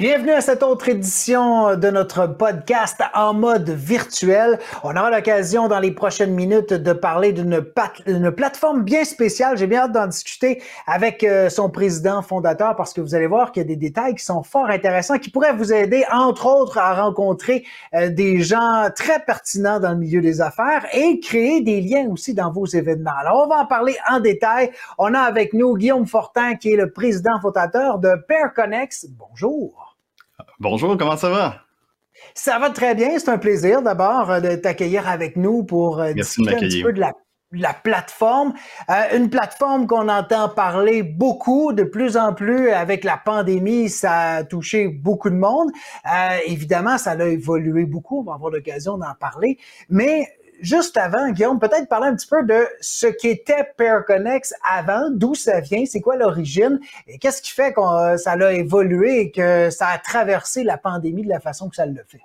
Bienvenue à cette autre édition de notre podcast en mode virtuel. On aura l'occasion dans les prochaines minutes de parler d'une plateforme bien spéciale. J'ai bien hâte d'en discuter avec euh, son président fondateur parce que vous allez voir qu'il y a des détails qui sont fort intéressants qui pourraient vous aider, entre autres, à rencontrer euh, des gens très pertinents dans le milieu des affaires et créer des liens aussi dans vos événements. Alors, on va en parler en détail. On a avec nous Guillaume Fortin qui est le président fondateur de Pair Connects. Bonjour. Bonjour, comment ça va? Ça va très bien. C'est un plaisir d'abord euh, de t'accueillir avec nous pour euh, discuter un petit peu de la, plateforme. Euh, une plateforme qu'on entend parler beaucoup, de plus en plus avec la pandémie, ça a touché beaucoup de monde. évidemment, ça a évolué beaucoup, on va avoir l'occasion d'en parler. Mais juste avant, Guillaume, peut-être parler un petit peu de ce qu'était PairConnex avant, d'où ça vient, c'est quoi l'origine, et qu'est-ce qui fait que ça a évolué et que ça a traversé la pandémie de la façon que ça le fait?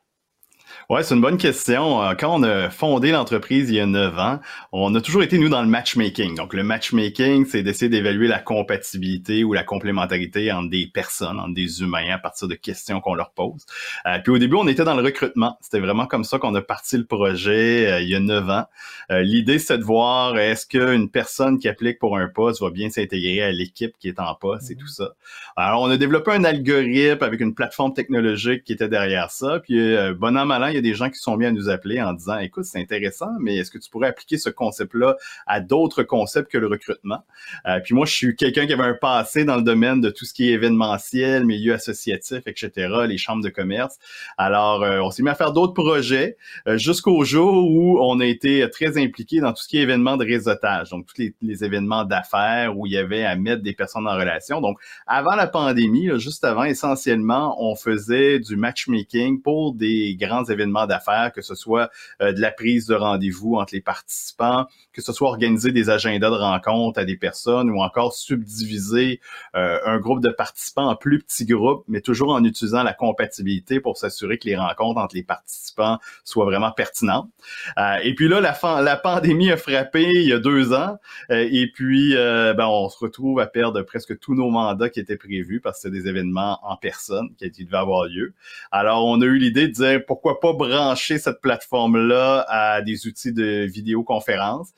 Ouais, c'est une bonne question. Euh, quand on a fondé l'entreprise il y a neuf ans, on a toujours été, nous, dans le matchmaking. Donc, le matchmaking, c'est d'essayer d'évaluer la compatibilité ou la complémentarité entre des personnes, entre des humains, à partir de questions qu'on leur pose. Euh, puis au début, on était dans le recrutement. C'était vraiment comme ça qu'on a parti le projet euh, il y a neuf ans. L'idée, c'est de voir est-ce qu'une personne qui applique pour un poste va bien s'intégrer à l'équipe qui est en poste et tout ça. Alors, on a développé un algorithme avec une plateforme technologique qui était derrière ça. Puis, bon an, mal an, il y a des gens qui sont bien à nous appeler en disant, écoute, c'est intéressant, mais est-ce que tu pourrais appliquer ce concept-là à d'autres concepts que le recrutement? Euh, puis moi, je suis quelqu'un qui avait un passé dans le domaine de tout ce qui est événementiel, milieu associatif, etc., les chambres de commerce. Alors, euh, on s'est mis à faire d'autres projets euh, jusqu'au jour où on a été très impliqué dans tout ce qui est événements de réseautage, donc tous les, événements d'affaires où il y avait à mettre des personnes en relation. Donc, avant la pandémie, juste avant, essentiellement, on faisait du matchmaking pour des grands événements d'affaires, que ce soit euh, de la prise de rendez-vous entre les participants, que ce soit organiser des agendas de rencontres à des personnes ou encore subdiviser euh, un groupe de participants en plus petits groupes, mais toujours en utilisant la compatibilité pour s'assurer que les rencontres entre les participants soient vraiment pertinentes. Euh, et puis là, la, la pandémie a frappé il y a deux ans et puis ben, on se retrouve à perdre presque tous nos mandats qui étaient prévus parce que c'est des événements en personne qui devaient avoir lieu. Alors, on a eu l'idée de dire pourquoi pas brancher cette plateforme-là à des outils de vidéoconférence.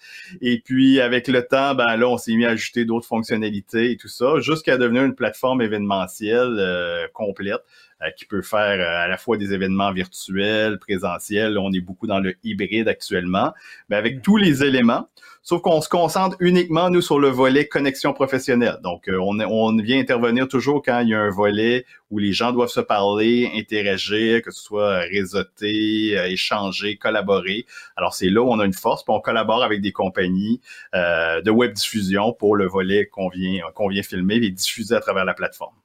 Et puis, avec le temps, ben là, on s'est mis à ajouter d'autres fonctionnalités et tout ça, jusqu'à devenir une plateforme événementielle euh, complète qui peut faire euh, à la fois des événements virtuels, présentiels. On est beaucoup dans le hybride actuellement, mais avec tous les éléments. Sauf qu'on se concentre uniquement, nous, sur le volet connexion professionnelle. Donc, euh, on, on, vient intervenir toujours quand il y a un volet où les gens doivent se parler, interagir, que ce soit réseauter, euh, échanger, collaborer. Alors, c'est là où on a une force, puis on collabore avec des compagnies euh, de web diffusion pour le volet qu'on vient, qu'on vient filmer et diffuser à travers la plateforme.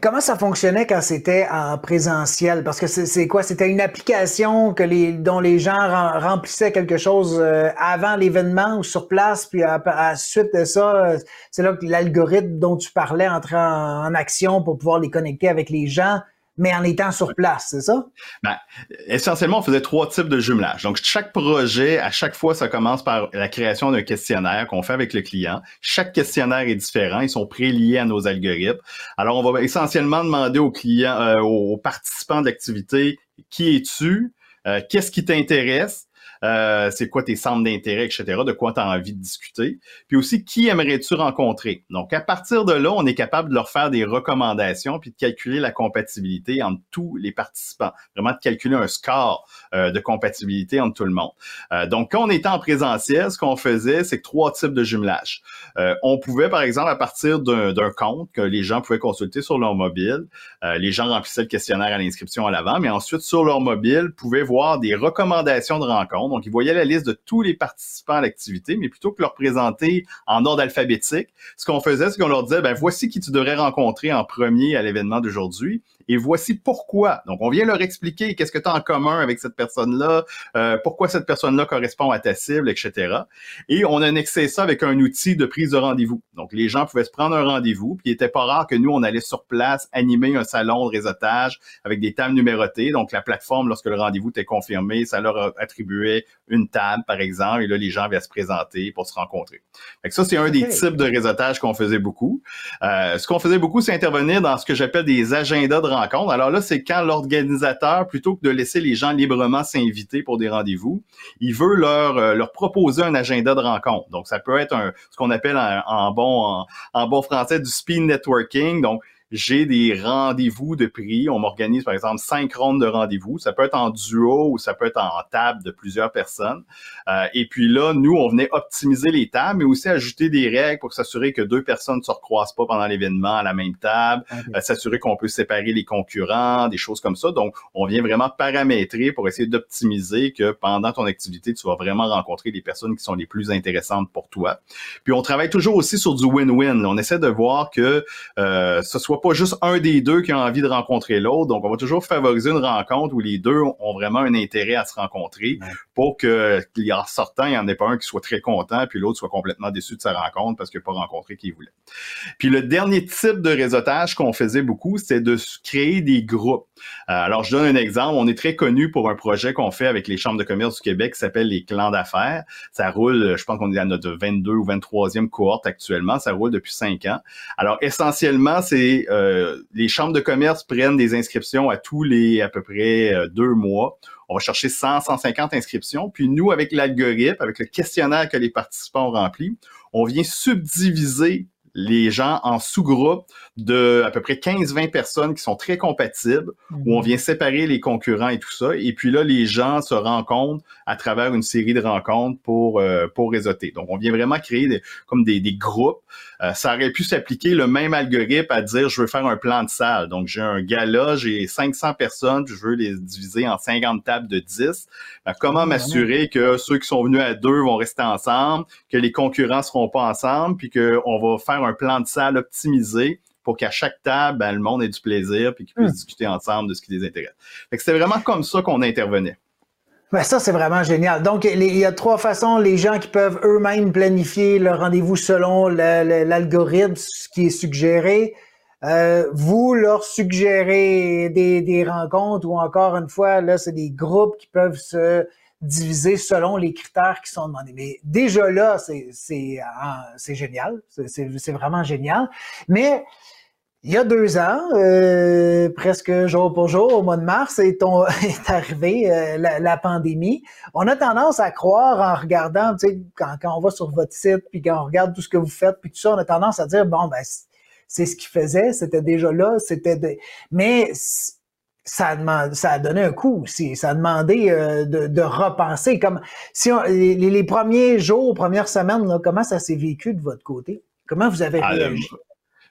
Comment ça fonctionnait quand c'était en présentiel? Parce que c'est quoi? C'était une application que les, dont les gens remplissaient quelque chose euh, avant l'événement ou sur place, puis à, la suite de ça, euh, c'est là que l'algorithme dont tu parlais entrait en, action pour pouvoir les connecter avec les gens mais en étant sur place, c'est ça? Ben, essentiellement, on faisait trois types de jumelage. Donc, chaque projet, à chaque fois, ça commence par la création d'un questionnaire qu'on fait avec le client. Chaque questionnaire est différent. Ils sont préliés à nos algorithmes. Alors, on va essentiellement demander aux clients, euh, aux participants de l'activité, qui es-tu? Euh, qu'est-ce qui t'intéresse? Euh, c'est quoi tes centres d'intérêt, etc., de quoi tu as envie de discuter. Puis aussi, qui aimerais-tu rencontrer? Donc, à partir de là, on est capable de leur faire des recommandations puis de calculer la compatibilité entre tous les participants. Vraiment de calculer un score euh, de compatibilité entre tout le monde. Euh, donc, quand on était en présentiel, ce qu'on faisait, c'est trois types de jumelage. on pouvait, par exemple, à partir d'un compte que les gens pouvaient consulter sur leur mobile, les gens remplissaient le questionnaire à l'inscription à l'avant, mais ensuite, sur leur mobile, pouvaient voir des recommandations de rencontres donc, ils voyaient la liste de tous les participants à l'activité, mais plutôt que leur présenter en ordre alphabétique, ce qu'on faisait, c'est qu'on leur disait, ben, voici qui tu devrais rencontrer en premier à l'événement d'aujourd'hui et voici pourquoi. Donc, on vient leur expliquer qu'est-ce que tu as en commun avec cette personne-là, euh, pourquoi cette personne-là correspond à ta cible, etc. Et on annexait ça avec un outil de prise de rendez-vous. Donc, les gens pouvaient se prendre un rendez-vous, puis il était pas rare que nous, on allait sur place animer un salon de réseautage avec des tables numérotées. Donc, la plateforme, lorsque le rendez-vous était confirmé, ça leur attribuait une table, par exemple, et là, les gens allaient se présenter pour se rencontrer. Fait ça, c'est un des types de réseautage qu'on faisait beaucoup. Euh, ce qu'on faisait beaucoup, c'est intervenir dans ce que j'appelle des agendas de Alors là, c'est quand l'organisateur, plutôt que de laisser les gens librement s'inviter pour des rendez-vous, il veut leur, euh, proposer un agenda de rencontre. Donc, ça peut être ce qu'on appelle en, bon, français du speed networking. J'ai des rendez-vous de prix. On m'organise, par exemple, cinq rondes de rendez-vous. Ça peut être en duo ou ça peut être en table de plusieurs personnes. Euh, et puis là, nous, on venait optimiser les tables, mais aussi ajouter des règles pour s'assurer que deux personnes ne se recroisent pas pendant l'événement à la même table, euh, s'assurer qu'on peut séparer les concurrents, des choses comme ça. Donc, on vient vraiment paramétrer pour essayer d'optimiser que pendant ton activité, tu vas vraiment rencontrer les personnes qui sont les plus intéressantes pour toi. Puis, on travaille toujours aussi sur du win-win. On essaie de voir que euh, ce soit pas juste un des deux qui a envie de rencontrer l'autre. Donc, on va toujours favoriser une rencontre où les deux ont vraiment un intérêt à se rencontrer pour que, en sortant, il n'y en ait pas un qui soit très content puis l'autre soit complètement déçu de sa rencontre parce qu'il n'a pas rencontré qui voulait. Puis le dernier type de réseautage qu'on faisait beaucoup, c'est de créer des groupes. Euh, alors, je donne un exemple. On est très connu pour un projet qu'on fait avec les chambres de commerce du Québec qui s'appelle les clans d'affaires. Ça roule, je pense qu'on est à notre 22 ou 23e cohorte actuellement. Ça roule depuis cinq ans. Alors, essentiellement, c'est euh, les chambres de commerce prennent des inscriptions à tous les à peu près euh, deux mois. On va chercher 100, 150 inscriptions. Puis nous, avec l'algorithme, avec le questionnaire que les participants ont rempli, on vient subdiviser les gens en sous-groupes de à peu près 15-20 personnes qui sont très compatibles, où on mhm. vient séparer les concurrents et tout ça. Et puis là, les gens se rencontrent à travers une série de rencontres pour, euh, pour réseauter. Donc, on vient vraiment créer des, comme des, des groupes. Euh, ça aurait pu s'appliquer le même algorithme à dire, je veux faire un plan de salle. Donc, j'ai un gala, j'ai 500 personnes, je veux les diviser en 50 tables de 10. Ben, comment m'assurer que ceux qui sont venus à deux vont rester ensemble, que les concurrents seront pas ensemble, puis qu'on va faire un plan de salle optimisé pour qu'à chaque table, ben, le monde ait du plaisir puis qu'ils puissent hmm. discuter ensemble de ce qui les intéresse. C'était vraiment comme ça qu'on intervenait. Ben ça, c'est vraiment génial. Donc, il y a trois façons. Les gens qui peuvent eux-mêmes planifier leur rendez-vous selon l'algorithme, ce qui est suggéré. Euh, vous leur suggérez des, des, rencontres ou encore une fois, là, c'est des groupes qui peuvent se diviser selon les critères qui sont demandés. Mais déjà là, c'est génial. C'est vraiment génial. Mais il y a deux ans, euh, presque jour pour jour, au mois de mars, est, on, est arrivé euh, la, pandémie. On a tendance à croire en regardant, tu sais, quand, quand, on va sur votre site, puis quand on regarde tout ce que vous faites, puis tout ça, on a tendance à dire, bon, ben, c'est ce qu'il faisait, c'était déjà là, c'était... De... Mais ça a, demandé, ça a donné un coup aussi. Ça a demandé euh, de, de, repenser. Comme si les, les, premiers jours, premières semaines, là, comment ça s'est vécu de votre côté? Comment vous avez ah, réagi?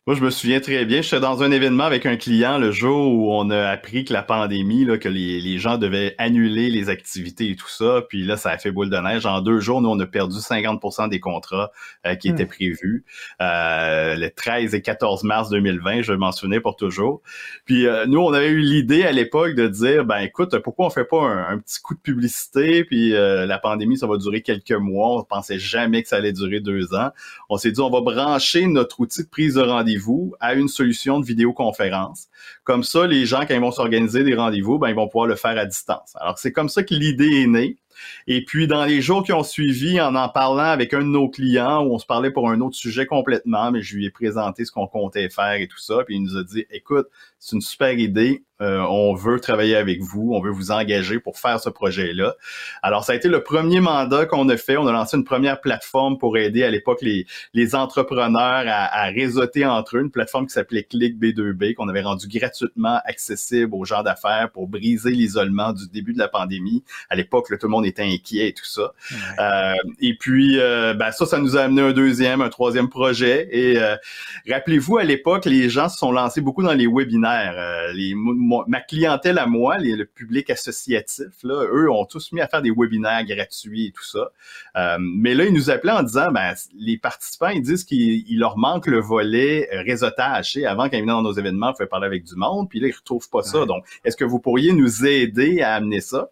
Moi, je me souviens très bien. J'étais dans un événement avec un client le jour où on a appris que la pandémie, là, que les, les, gens devaient annuler les activités et tout ça. Puis là, ça a fait boule de neige. En deux jours, nous, on a perdu 50% des contrats euh, qui étaient hmm. prévus. Euh, le 13 et 14 mars 2020, je m'en souvenir pour toujours. Puis euh, nous, on avait eu l'idée à l'époque de dire, ben écoute, pourquoi on fait pas un, petit coup de publicité? Puis la pandémie, ça va durer quelques mois. On pensait jamais que ça allait durer deux ans. On s'est dit, on va brancher notre outil de prise de rendez-vous vous à une solution de vidéoconférence. Comme ça, les gens, quand ils vont s'organiser des rendez-vous, ben, ils vont pouvoir le faire à distance. Alors, c'est comme ça que l'idée est née. Et puis, dans les jours qui ont suivi, en en parlant avec un de nos clients, où on se parlait pour un autre sujet complètement, mais je lui ai présenté ce qu'on comptait faire et tout ça, puis il nous a dit, écoute, c'est une super idée, euh, on veut travailler avec vous, on veut vous engager pour faire ce projet-là. Alors, ça a été le premier mandat qu'on a fait. On a lancé une première plateforme pour aider à l'époque les, entrepreneurs à, à réseauter entre eux, une plateforme qui s'appelait Click B2B, qu'on avait rendu gratuitement accessible aux gens d'affaires pour briser l'isolement du début de la pandémie. À l'époque, tout le monde était inquiet et tout ça. Euh, et puis, euh, ben, ça, ça nous a amené un deuxième, un troisième projet. Et euh, rappelez-vous, à l'époque, les gens se sont lancés beaucoup dans les webinaires. Euh, les, ma clientèle à moi, les, le public associatif, là, eux ont tous mis à faire des webinaires gratuits et tout ça. Mais là, ils nous appelaient en disant, ben, les participants, ils disent qu'il leur manque le volet réseautage. Avant, quand ils venaient dans nos événements, il fallait parler avec du monde, puis là, ils retrouvent pas ça. Donc, est-ce que vous pourriez nous aider à amener ça?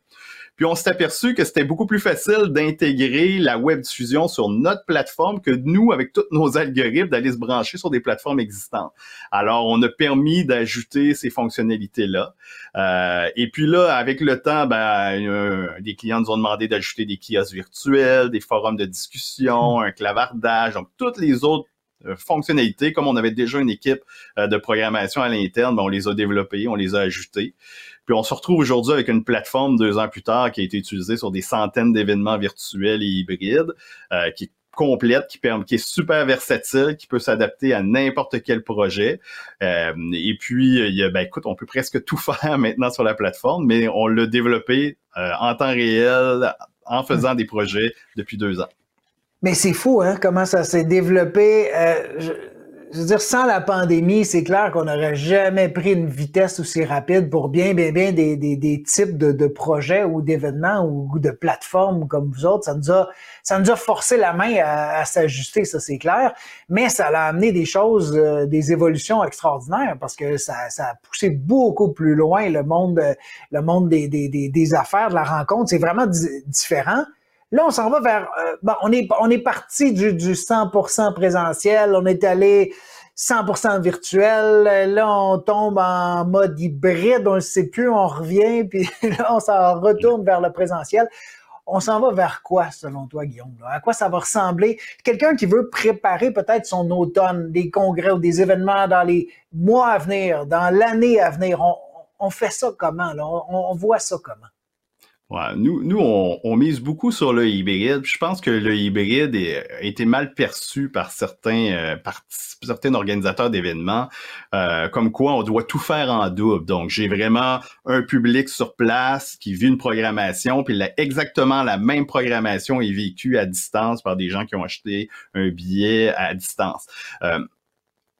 Puis on s'est aperçu que c'était beaucoup plus facile d'intégrer la web diffusion sur notre plateforme que nous, avec tous nos algorithmes, d'aller se brancher sur des plateformes existantes. Alors, on a permis d'ajouter ces fonctionnalités-là. Euh, et puis là, avec le temps, ben, des clients nous ont demandé d'ajouter des kiosques virtuels, des forums de discussion, un clavardage, donc toutes les autres euh, fonctionnalités, comme on avait déjà une équipe euh, de programmation à l'interne, ben, on les a développées, on les a ajoutées. Puis on se retrouve aujourd'hui avec une plateforme deux ans plus tard qui a été utilisée sur des centaines d'événements virtuels et hybrides, euh, qui est complète, qui, permet, qui est super versatile, qui peut s'adapter à n'importe quel projet. et puis, il y a, ben, écoute, on peut presque tout faire maintenant sur la plateforme, mais on l'a développé en temps réel, en faisant des projets depuis deux ans. Mais c'est fou, hein, comment ça s'est développé. Euh, veux dire, sans la pandémie, c'est clair qu'on n'aurait jamais pris une vitesse aussi rapide pour bien, bien, bien des, des, des types de, de, projets ou d'événements ou, de plateformes comme vous autres. Ça nous a, ça nous a forcé la main à, s'ajuster, ça c'est clair. Mais ça a amené des choses, euh, des évolutions extraordinaires parce que ça, ça a poussé beaucoup plus loin le monde, le monde des, des, des affaires, de la rencontre. C'est vraiment différent. Là, on s'en va vers. Euh, bon, on est, parti du, du 100% présentiel, on est allé 100% virtuel. Là, on tombe en mode hybride, on ne sait plus, on revient, puis là, on s'en retourne vers le présentiel. On s'en va vers quoi, selon toi, Guillaume? À quoi ça va ressembler? Quelqu'un qui veut préparer peut-être son automne, des congrès ou des événements dans les mois à venir, dans l'année à venir, on, fait ça comment? On voit ça comment? Ouais, nous, nous on, mise beaucoup sur le hybride. Je pense que le hybride a été mal perçu par certains, euh, par certains organisateurs d'événements, euh, comme quoi on doit tout faire en double. Donc, j'ai vraiment un public sur place qui vit une programmation, puis exactement la même programmation est vécue à distance par des gens qui ont acheté un billet à distance. Euh,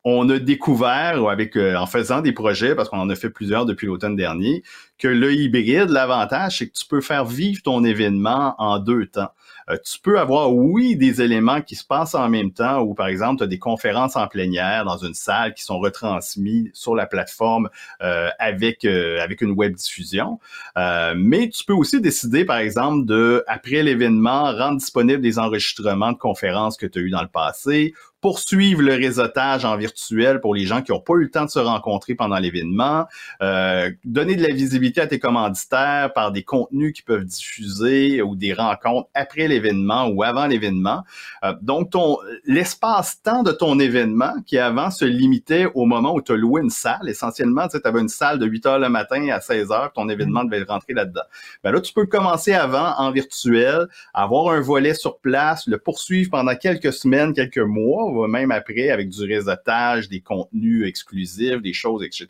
on a découvert, avec en faisant des projets, parce qu'on en a fait plusieurs depuis l'automne dernier, que le hybride, l'avantage, c'est que tu peux faire vivre ton événement en deux temps. Euh, tu peux avoir, oui, des éléments qui se passent en même temps, ou par exemple, tu as des conférences en plénière dans une salle qui sont retransmises sur la plateforme euh, avec, euh, avec une web diffusion. mais tu peux aussi décider, par exemple, de, après l'événement, rendre disponible des enregistrements de conférences que tu as eues dans le passé, poursuivre le réseautage en virtuel pour les gens qui n'ont pas eu le temps de se rencontrer pendant l'événement, euh, donner de la visibilité à tes commanditaires par des contenus qui peuvent diffuser ou des rencontres après l'événement ou avant l'événement. Euh, donc, ton l'espace-temps de ton événement qui avant se limitait au moment où tu as loué une salle, essentiellement, tu avais une salle de 8 heures le matin à 16 heures, ton événement devait rentrer là-dedans. Ben là, tu peux commencer avant en virtuel, avoir un volet sur place, le poursuivre pendant quelques semaines, quelques mois, même après avec du réseautage, des contenus exclusifs, des choses, etc.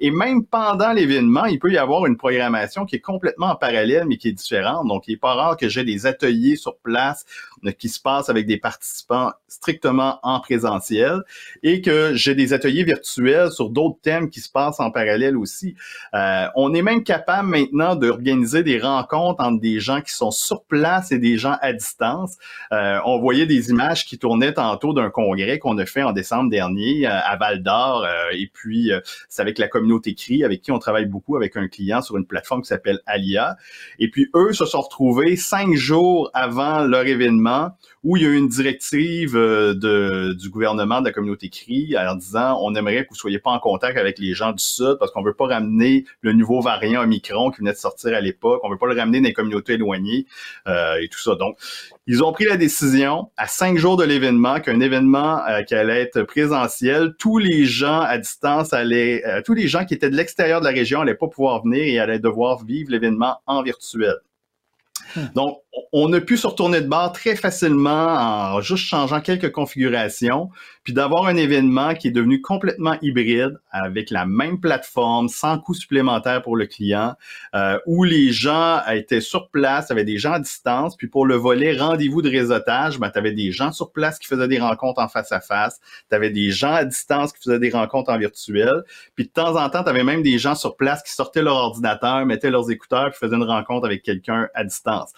Et même pendant l'événement, il peut y avoir une programmation qui est complètement en parallèle, mais qui est différente. Donc, il n'est pas rare que j'ai des ateliers sur place qui se passent avec des participants strictement en présentiel et que j'ai des ateliers virtuels sur d'autres thèmes qui se passent en parallèle aussi. Euh, on est même capable maintenant d'organiser des rencontres entre des gens qui sont sur place et des gens à distance. Euh, on voyait des images qui tournaient tantôt d'un congrès qu'on a fait en décembre dernier euh, à Val d'Or. Et puis, c'est avec la communauté CRI, avec qui on travaille beaucoup avec un client sur une plateforme qui s'appelle Alia. Et puis, eux se sont retrouvés cinq jours avant leur événement où il y a eu une directive de, du gouvernement de la communauté CRI en disant on aimerait que vous soyez pas en contact avec les gens du Sud parce qu'on veut pas ramener le nouveau variant Omicron qui venait de sortir à l'époque, on veut pas le ramener dans les communautés éloignées et tout ça. Donc, ils ont pris la décision à cinq jours de l'événement qu'un événement euh, qui allait être présentiel, tous les gens à distance allaient, euh, tous les gens qui étaient de l'extérieur de la région allaient pas pouvoir venir et allaient devoir vivre l'événement en virtuel. Hmm. Donc, on a pu se retourner de bord très facilement en juste changeant quelques configurations, puis d'avoir un événement qui est devenu complètement hybride avec la même plateforme, sans coût supplémentaire pour le client, euh, où les gens étaient sur place, avait des gens à distance, puis pour le volet rendez-vous de réseautage, ben, tu avais des gens sur place qui faisaient des rencontres en face à face, tu avais des gens à distance qui faisaient des rencontres en virtuel, puis de temps en temps, tu avais même des gens sur place qui sortaient leur ordinateur, mettaient leurs écouteurs, puis faisaient une rencontre avec quelqu'un à distance.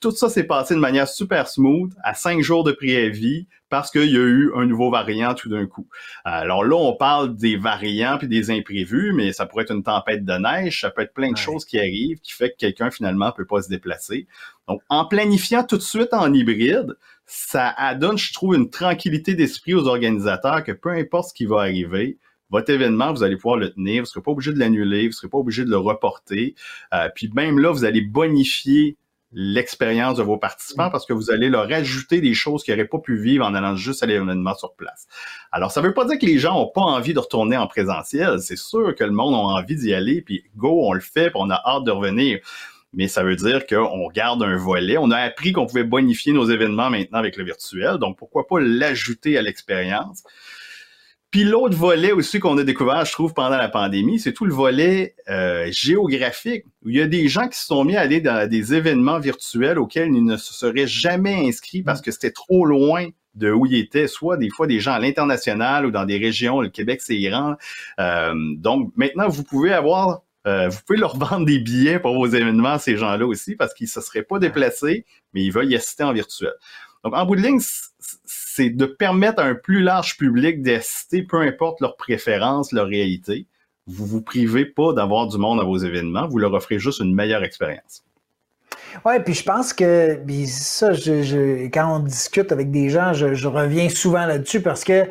Tout ça s'est passé de manière super smooth, à cinq jours de préavis, parce qu'il y a eu un nouveau variant tout d'un coup. Alors là, on parle des variants puis des imprévus, mais ça pourrait être une tempête de neige, ça peut être plein de choses qui arrivent qui fait que quelqu'un finalement peut pas se déplacer. Donc, en planifiant tout de suite en hybride, ça donne, je trouve, une tranquillité d'esprit aux organisateurs que peu importe ce qui va arriver, votre événement, vous allez pouvoir le tenir, vous ne serez pas obligé de l'annuler, vous ne serez pas obligé de le reporter. Euh, puis même là, vous allez bonifier l'expérience de vos participants mm. parce que vous allez leur ajouter des choses qu'ils n'auraient pas pu vivre en allant juste à l'événement sur place. Alors, ça ne veut pas dire que les gens n'ont pas envie de retourner en présentiel. C'est sûr que le monde a envie d'y aller, puis go, on le fait, puis on a hâte de revenir. Mais ça veut dire qu'on garde un volet. On a appris qu'on pouvait bonifier nos événements maintenant avec le virtuel, donc pourquoi pas l'ajouter à l'expérience? Puis l'autre volet aussi qu'on a découvert, je trouve, pendant la pandémie, c'est tout le volet euh, géographique, où il y a des gens qui se sont mis à aller dans des événements virtuels auxquels ils ne se seraient jamais inscrits parce que c'était trop loin de où ils étaient, soit des fois des gens à l'international ou dans des régions, le Québec c'est Iran. Euh, donc maintenant, vous pouvez avoir, euh, vous pouvez leur vendre des billets pour vos événements, ces gens-là aussi, parce qu'ils ne se seraient pas déplacés, mais ils veulent y assister en virtuel. Donc en bout de ligne, c'est de permettre à un plus large public d'assister, peu importe leurs préférences, leur réalité. Vous vous privez pas d'avoir du monde à vos événements, vous leur offrez juste une meilleure expérience. Oui, puis je pense que ça, quand on discute avec des gens, je reviens souvent là-dessus parce que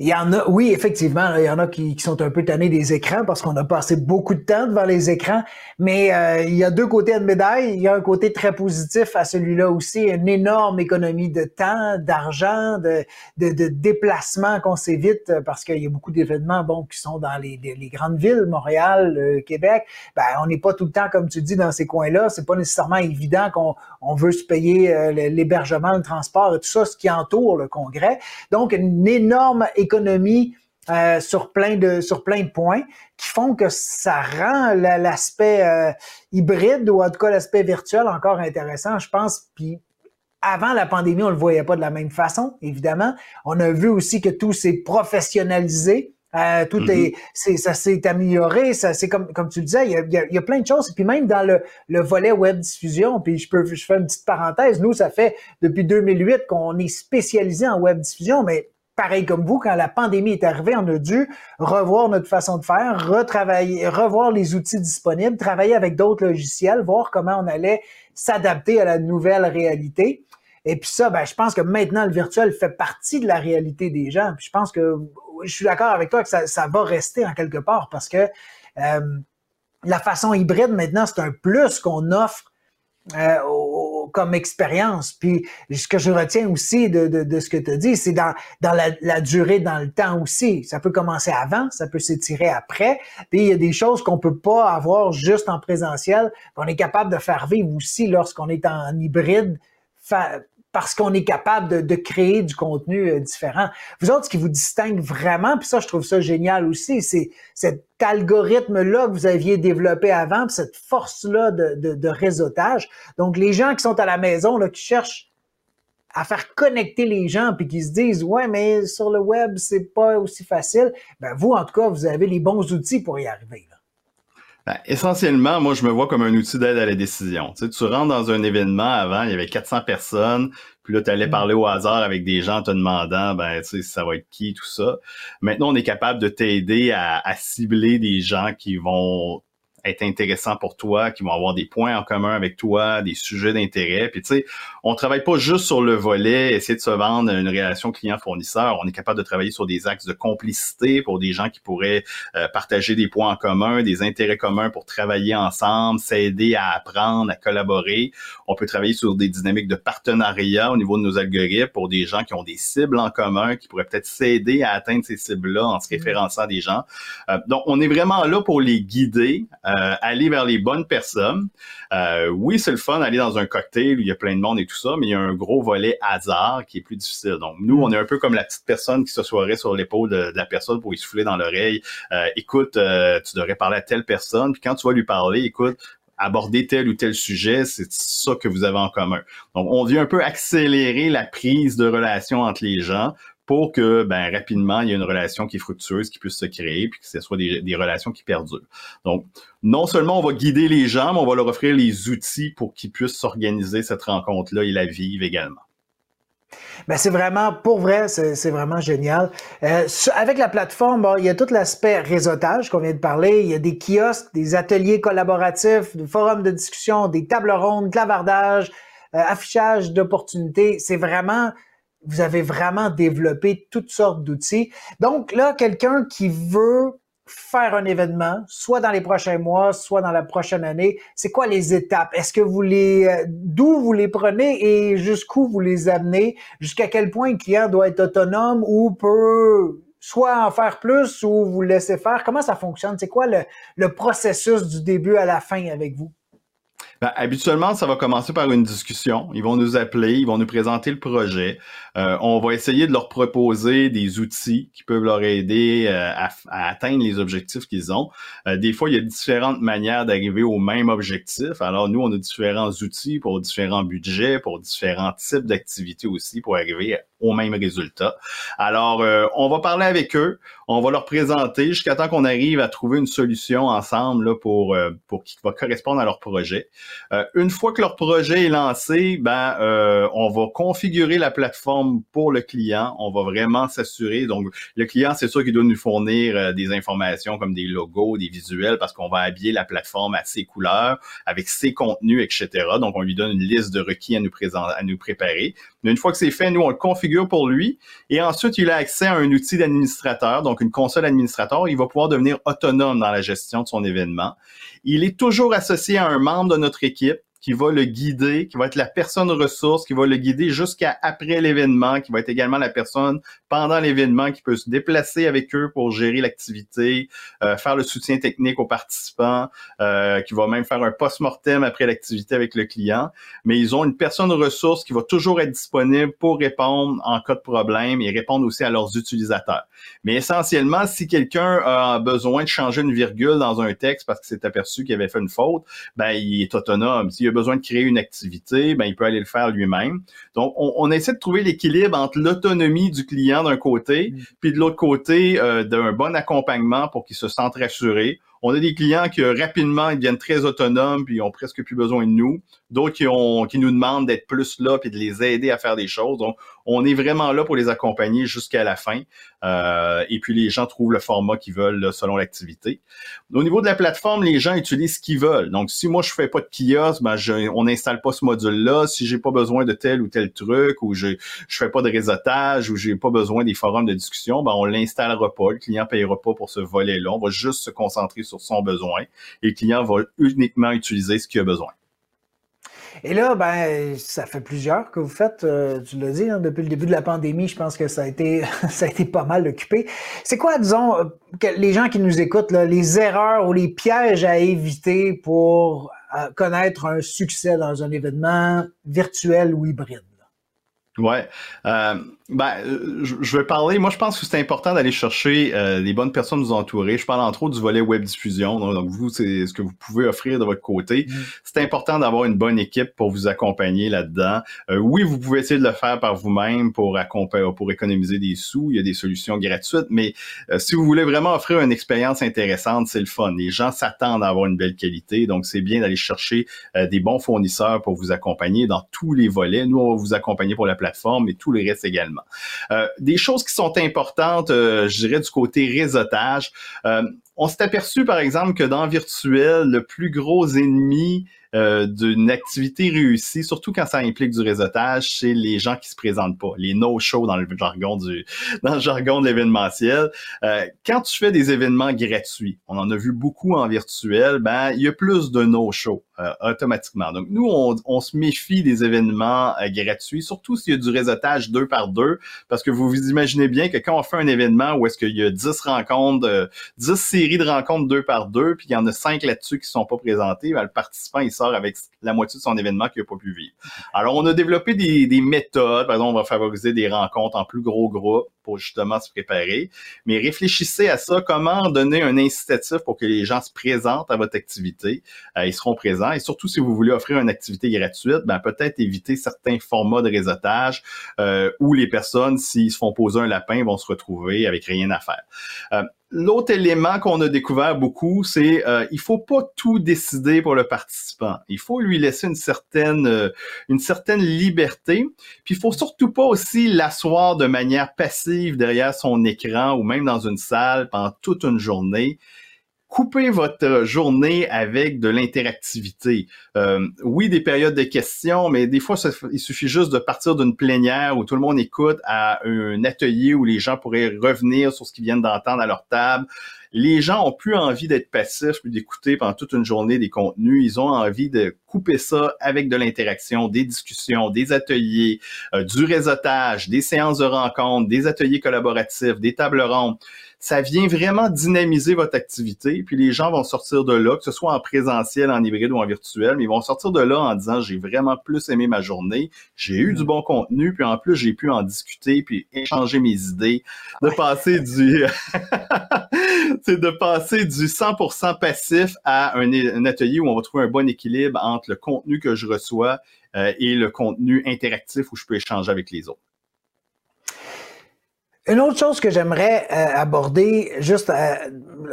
il y en a, oui, effectivement, il y en a qui, sont un peu tannés des écrans parce qu'on a passé beaucoup de temps devant les écrans, mais euh, il y a deux côtés de médaille. Il y a un côté très positif à celui-là aussi, une énorme économie de temps, d'argent, de, de, de déplacement qu'on s'évite parce qu'il y a beaucoup d'événements bon, qui sont dans les, les, grandes villes, Montréal, euh, Québec. Ben, on n'est pas tout le temps, comme tu dis, dans ces coins-là. C'est pas nécessairement évident qu'on on veut se payer euh, l'hébergement, le transport et tout ça, ce qui entoure le congrès. Donc, une énorme économie euh, sur plein de sur plein de points qui font que ça rend l'aspect euh, hybride ou en tout cas l'aspect virtuel encore intéressant, je pense. Puis avant la pandémie, on le voyait pas de la même façon, évidemment. On a vu aussi que tout s'est professionnalisé. Euh, tout mm-hmm. est, ça s'est amélioré, ça c'est comme comme tu le disais, il y a, il y a, plein de choses. Et puis même dans le, le volet web diffusion, puis je peux je fais une petite parenthèse. Nous, ça fait depuis 2008 qu'on est spécialisé en web diffusion, mais pareil comme vous, quand la pandémie est arrivée, on a dû revoir notre façon de faire, retravailler, revoir les outils disponibles, travailler avec d'autres logiciels, voir comment on allait s'adapter à la nouvelle réalité. Et puis ça, ben, je pense que maintenant, le virtuel fait partie de la réalité des gens. Puis je pense que je suis d'accord avec toi que ça, va rester en quelque part parce que euh, la façon hybride, maintenant, c'est un plus qu'on offre euh, comme expérience. Puis ce que je retiens aussi de, ce que tu as dit, c'est dans, dans la, la, durée, dans le temps aussi. Ça peut commencer avant, ça peut s'étirer après. Puis il y a des choses qu'on peut pas avoir juste en présentiel, qu'on est capable de faire vivre aussi lorsqu'on est en hybride parce qu'on est capable de, créer du contenu euh, différent. Vous autres, ce qui vous distingue vraiment, puis ça, je trouve ça génial aussi, c'est cet algorithme-là que vous aviez développé avant, puis cette force-là de, de, réseautage. Donc, les gens qui sont à la maison, là, qui cherchent à faire connecter les gens puis qui se disent ouais mais sur le web c'est pas aussi facile ben vous en tout cas vous avez les bons outils pour y arriver ben, essentiellement, moi, je me vois comme un outil d'aide à la décision. Tu, sais, tu rentres dans un événement avant, il y avait 400 personnes, puis là, tu allais mm. parler au hasard avec des gens te demandant, ben, tu sais, ça va être qui, tout ça. Maintenant, on est capable de t'aider à, à cibler des gens qui vont être intéressant pour toi, qui vont avoir des points en commun avec toi, des sujets d'intérêt. Puis tu sais, on travaille pas juste sur le volet, essayer de se vendre une relation client-fournisseur. On est capable de travailler sur des axes de complicité pour des gens qui pourraient euh, partager des points en commun, des intérêts communs pour travailler ensemble, s'aider à apprendre, à collaborer. On peut travailler sur des dynamiques de partenariat au niveau de nos algorithmes pour des gens qui ont des cibles en commun, qui pourraient peut-être s'aider à atteindre ces cibles-là en se référençant à des gens. Euh, donc, on est vraiment là pour les guider. Euh, aller vers les bonnes personnes. Euh, oui, c'est le fun d'aller dans un cocktail où il y a plein de monde et tout ça, mais il y a un gros volet hasard qui est plus difficile. Donc, nous, on est un peu comme la petite personne qui se soirait sur l'épaule de, la personne pour lui souffler dans l'oreille. Euh, écoute, tu devrais parler à telle personne, puis quand tu vas lui parler, écoute, aborder tel ou tel sujet, c'est ça que vous avez en commun. Donc, on vient un peu accélérer la prise de relation entre les gens pour que ben, rapidement, il y ait une relation qui est fructueuse, qui puisse se créer, puis que ce soit des, relations qui perdurent. Donc, non seulement on va guider les gens, mais on va leur offrir les outils pour qu'ils puissent s'organiser cette rencontre-là et la vivre également. Ben c'est vraiment, pour vrai, c'est vraiment génial. Euh, avec la plateforme, il y a tout l'aspect réseautage qu'on vient de parler. Il y a des kiosques, des ateliers collaboratifs, des forums de discussion, des tables rondes, clavardage, euh, affichage d'opportunités. C'est vraiment, vous avez vraiment développé toutes sortes d'outils. Donc là, quelqu'un qui veut faire un événement, soit dans les prochains mois, soit dans la prochaine année, c'est quoi les étapes? Est-ce que vous les, euh, d'où vous les prenez et jusqu'où vous les amenez? Jusqu'à quel point le client doit être autonome ou peut soit en faire plus ou vous laisser faire? Comment ça fonctionne? C'est quoi le, le processus du début à la fin avec vous? Ben, habituellement, ça va commencer par une discussion. Ils vont nous appeler, ils vont nous présenter le projet. Euh, on va essayer de leur proposer des outils qui peuvent leur aider euh, à, atteindre les objectifs qu'ils ont. Euh, des fois, il y a différentes manières d'arriver au même objectif. Alors, nous, on a différents outils pour différents budgets, pour différents types d'activités aussi pour arriver au même résultat. Alors, on va parler avec eux, on va leur présenter jusqu'à temps qu'on arrive à trouver une solution ensemble pour, pour qui va correspondre à leur projet. Euh, une fois que leur projet est lancé, ben, euh, on va configurer la plateforme pour le client. On va vraiment s'assurer. Donc, le client, c'est sûr qu'il doit nous fournir euh, des informations comme des logos, des visuels, parce qu'on va habiller la plateforme à ses couleurs, avec ses contenus, etc. Donc, on lui donne une liste de requis à nous, préparer. Une fois que c'est fait, nous, on le configure pour lui. Et ensuite, il a accès à un outil d'administrateur, donc une console administrateur. Il va pouvoir devenir autonome dans la gestion de son événement. Il est toujours associé à un membre de notre équipe qui va le guider, qui va être la personne ressource, qui va le guider jusqu'à après l'événement, qui va être également la personne pendant l'événement qui peut se déplacer avec eux pour gérer l'activité, euh, faire le soutien technique aux participants, euh, qui va même faire un post-mortem après l'activité avec le client. Mais ils ont une personne ressource qui va toujours être disponible pour répondre en cas de problème et répondre aussi à leurs utilisateurs. Mais essentiellement, si quelqu'un a besoin de changer une virgule dans un texte parce qu'il s'est aperçu qu'il avait fait une faute, ben il est autonome. A besoin de créer une activité, ben il peut aller le faire lui-même. Donc, on, on essaie de trouver l'équilibre entre l'autonomie du client d'un côté, mm. puis de l'autre côté, euh, d'un bon accompagnement pour qu'ils se sentent rassurés. On a des clients qui rapidement ils deviennent très autonomes puis ils ont presque plus besoin de nous. D'autres qui, nous demandent d'être plus là puis de les aider à faire des choses. Donc, on est vraiment là pour les accompagner jusqu'à la fin. Euh, et puis les gens trouvent le format qu'ils veulent selon l'activité. Au niveau de la plateforme, les gens utilisent ce qu'ils veulent. Donc, si moi je fais pas de kiosque, ben on n'installe pas ce module-là. Si j'ai pas besoin de tel ou tel truc, ou je je fais pas de réseautage, ou j'ai pas besoin des forums de discussion, ben on l'installera pas. Le client payera pas pour ce volet-là. On va juste se concentrer sur son besoin et le client va uniquement utiliser ce qu'il a besoin. Et là, ben, ça fait plusieurs que vous faites, euh, tu l'as dit, hein, depuis le début de la pandémie, je pense que ça a été, ça a été pas mal occupé. C'est quoi, disons, euh, les gens qui nous écoutent, les erreurs ou les pièges à éviter pour euh, connaître un succès dans un événement virtuel ou hybride? Euh, ben, euh, je vais parler. Moi, je pense que c'est important d'aller chercher euh, les bonnes personnes nous entourer. Je parle entre autres du volet web diffusion. Donc, vous, c'est ce que vous pouvez offrir de votre côté. Mm. C'est important d'avoir une bonne équipe pour vous accompagner là-dedans. Euh, oui, vous pouvez essayer de le faire par vous-même pour pour économiser des sous. Il y a des solutions gratuites, mais si vous voulez vraiment offrir une expérience intéressante, c'est le fun. Les gens s'attendent à avoir une belle qualité, donc c'est bien d'aller chercher des bons fournisseurs pour vous accompagner dans tous les volets. Nous, on va vous accompagner pour la plateforme et tout le reste également. Euh, des choses qui sont importantes, euh, je dirais, du côté réseautage. Euh, on s'est aperçu, par exemple, que dans virtuel, le plus gros ennemi euh, d'une activité réussie, surtout quand ça implique du réseautage, c'est les gens qui se présentent pas, les no-show dans le jargon du dans le jargon de l'événementiel. Quand tu fais des événements gratuits, on en a vu beaucoup en virtuel, ben il y a plus de no-show automatiquement. Donc nous, on, se méfie des événements gratuits, surtout s'il y a du réseautage deux par deux, parce que vous vous imaginez bien que quand on fait un événement où est-ce qu'il y a 10 rencontres, 10 séries de rencontres deux par deux, puis il y en a cinq là-dessus qui sont pas présentés, ben, le participant il sort avec la moitié de son événement qu'il n'a pas pu vivre. Alors, on a développé des, des, méthodes. Par exemple, on va favoriser des rencontres en plus gros groupes pour justement se préparer. Mais réfléchissez à ça, comment donner un incitatif pour que les gens se présentent à votre activité? Euh, ils seront présents. Et surtout, si vous voulez offrir une activité gratuite, ben, peut-être éviter certains formats de réseautage euh, où les personnes, s'ils se font poser un lapin, vont se retrouver avec rien à faire. L'autre élément qu'on a découvert beaucoup, c'est euh, il faut pas tout décider pour le participant. Il faut lui laisser une certaine euh, une certaine liberté. Puis il faut surtout pas aussi l'asseoir de manière passive derrière son écran ou même dans une salle pendant toute une journée coupez votre journée avec de l'interactivité. Euh, oui, des périodes de questions, mais des fois, il suffit juste de partir d'une plénière où tout le monde écoute à un atelier où les gens pourraient revenir sur ce qu'ils viennent d'entendre à leur table. Les gens ont plus envie d'être passifs puis d'écouter pendant toute une journée des contenus. Ils ont envie de couper ça avec de l'interaction, des discussions, des ateliers, euh, du réseautage, des séances de rencontres, des ateliers collaboratifs, des tables rondes ça vient vraiment dynamiser votre activité. Puis les gens vont sortir de là, que ce soit en présentiel, en hybride ou en virtuel, mais ils vont sortir de là en disant j'ai vraiment plus aimé ma journée, j'ai eu du mm. bon contenu, puis en plus j'ai pu en discuter, puis échanger mes idées, de passer du c'est de passer du 100% passif à un, un, atelier où on va trouver un bon équilibre entre le contenu que je reçois euh, et le contenu interactif où je peux échanger avec les autres. Une autre chose que j'aimerais euh, aborder, juste euh,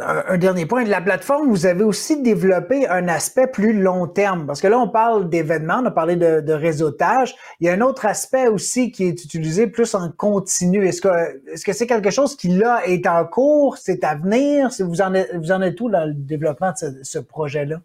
un, dernier point, de la plateforme, vous avez aussi développé un aspect plus long terme, parce que là, on parle d'événements, on a parlé de, réseautage. Il y a un autre aspect aussi qui est utilisé plus en continu. Est-ce que est-ce que c'est quelque chose qui là est en cours, c'est à venir? Vous en êtes, vous en êtes où dans le développement de ce projet-là?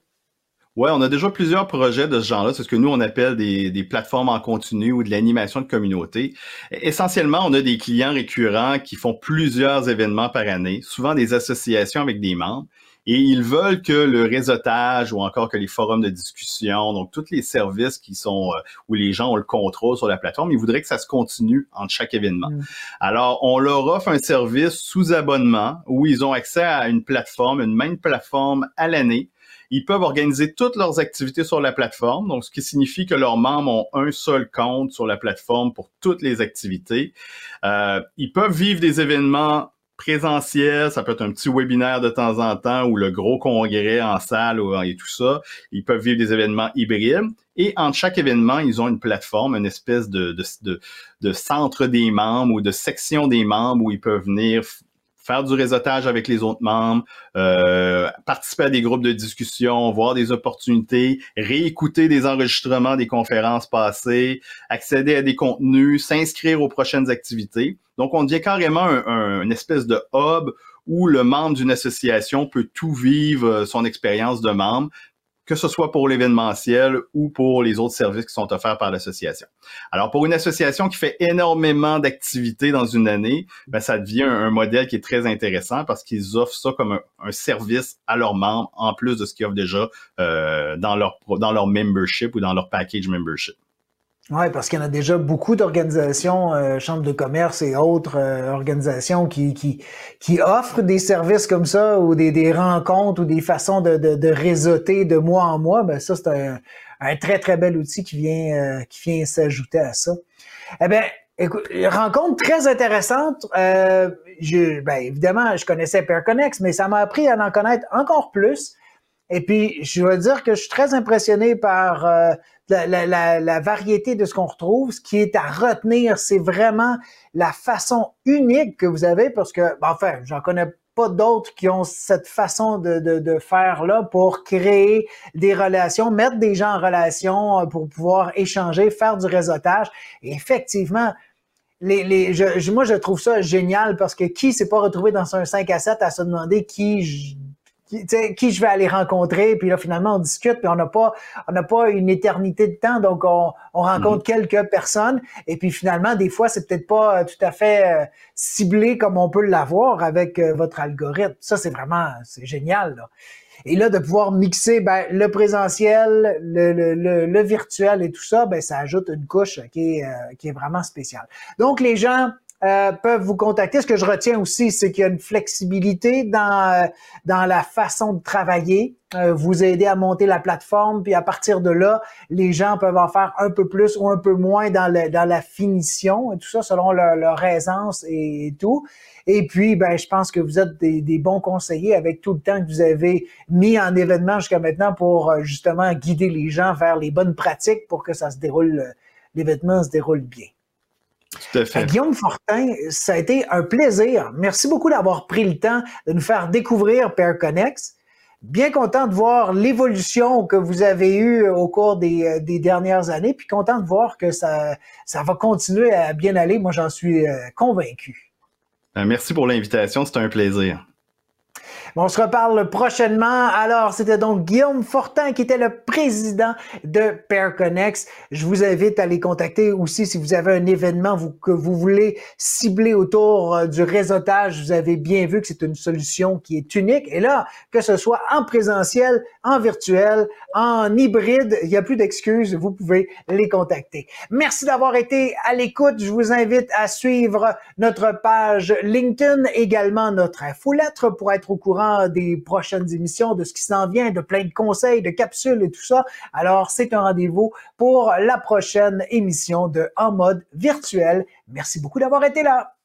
Ouais, on a déjà plusieurs projets de ce genre-là. C'est ce que nous, on appelle des, des plateformes en continu ou de l'animation de communauté. Essentiellement, on a des clients récurrents qui font plusieurs événements par année, souvent des associations avec des membres. Et ils veulent que le réseautage ou encore que les forums de discussion, donc tous les services qui sont euh, où les gens ont le contrôle sur la plateforme, ils voudraient que ça se continue entre chaque événement. Mm. Alors, on leur offre un service sous abonnement où ils ont accès à une plateforme, une même plateforme à l'année ils peuvent organiser toutes leurs activités sur la plateforme, ce qui signifie que leurs membres ont un seul compte sur la plateforme pour toutes les activités. Euh, ils peuvent vivre des événements présentiels, ça peut être un petit webinaire de temps en temps ou le gros congrès en salle et tout ça. Ils peuvent vivre des événements hybrides. Et entre chaque événement, ils ont une plateforme, une espèce de centre des membres ou de section des membres où ils peuvent venir faire du réseautage avec les autres membres, euh, participer à des groupes de discussion, voir des opportunités, réécouter des enregistrements des conférences passées, accéder à des contenus, s'inscrire aux prochaines activités. Donc, on devient carrément un, une espèce de hub où le membre d'une association peut tout vivre euh, son expérience de membre, que ce soit pour l'événementiel ou pour les autres services qui sont offerts par l'association. Alors, pour une association qui fait énormément d'activités dans une année, ben, ça devient un, modèle qui est très intéressant parce qu'ils offrent ça comme un, service à leurs membres en plus de ce qu'ils offrent déjà euh, dans leur dans leur membership ou dans leur package membership. Oui, parce qu'il y en a déjà beaucoup d'organisations, euh, chambres de commerce et autres euh, organisations qui, qui, qui offrent des services comme ça ou des, des rencontres ou des façons de, de, de réseauter de mois en mois. Ben ça, c'est un, un très, très bel outil qui vient, euh, qui vient s'ajouter à ça. Eh bien, écoute, rencontre très intéressante. Euh, je, ben, évidemment, je connaissais Perconex, mais ça m'a appris à en connaître encore plus. Et puis, je veux dire que je suis très impressionné par la, variété de ce qu'on retrouve. Ce qui est à retenir, c'est vraiment la façon unique que vous avez, parce que, ben, enfin, j'en connais pas d'autres qui ont cette façon de, de, faire là pour créer des relations, mettre des gens en relation euh, pour pouvoir échanger, faire du réseautage. Et effectivement, les, les, je, moi, je trouve ça génial parce que qui s'est pas retrouvé dans un 5 à 7 à se demander qui qui, qui je vais aller rencontrer, puis là finalement on discute, puis on n'a pas on n'a pas une éternité de temps, donc on, on rencontre mhm. quelques personnes, et puis finalement des fois c'est peut-être pas euh, tout à fait euh, ciblé comme on peut l'avoir avec euh, votre algorithme. Ça c'est vraiment c'est génial. Là. Et là de pouvoir mixer ben, le présentiel, le, le, le, virtuel et tout ça, ben ça ajoute une couche qui est qui est vraiment spéciale. Donc les gens euh, peuvent vous contacter. Ce que je retiens aussi, c'est qu'il y a une flexibilité dans, euh, dans la façon de travailler, euh, vous aider à monter la plateforme, puis à partir de là, les gens peuvent en faire un peu plus ou un peu moins dans, le, dans la finition, et tout ça selon leur, leur aisance et, tout. Et puis, ben, je pense que vous êtes des, des, bons conseillers avec tout le temps que vous avez mis en événement jusqu'à maintenant pour justement guider les gens vers les bonnes pratiques pour que ça se déroule, l'événement se déroule bien. Tout à fait. Guillaume Fortin, ça a été un plaisir. Merci beaucoup d'avoir pris le temps de nous faire découvrir Pair Connex. Bien content de voir l'évolution que vous avez eue au cours des, des, dernières années, puis content de voir que ça, ça va continuer à bien aller. Moi, j'en suis convaincu. Merci pour l'invitation, c'est un plaisir. On se reparle prochainement. Alors, c'était donc Guillaume Fortin qui était le président de PairConnex. Je vous invite à les contacter aussi si vous avez un événement que vous voulez cibler autour euh, du réseautage. Vous avez bien vu que c'est une solution qui est unique. Et là, que ce soit en présentiel, en virtuel, en hybride, il n'y a plus d'excuses. Vous pouvez les contacter. Merci d'avoir été à l'écoute. Je vous invite à suivre notre page LinkedIn, également notre infolettre pour être au courant des prochaines émissions, de ce qui s'en vient, de plein de conseils, de capsules et tout ça. Alors, c'est un rendez-vous pour la prochaine émission de En mode virtuel. Merci beaucoup d'avoir été là.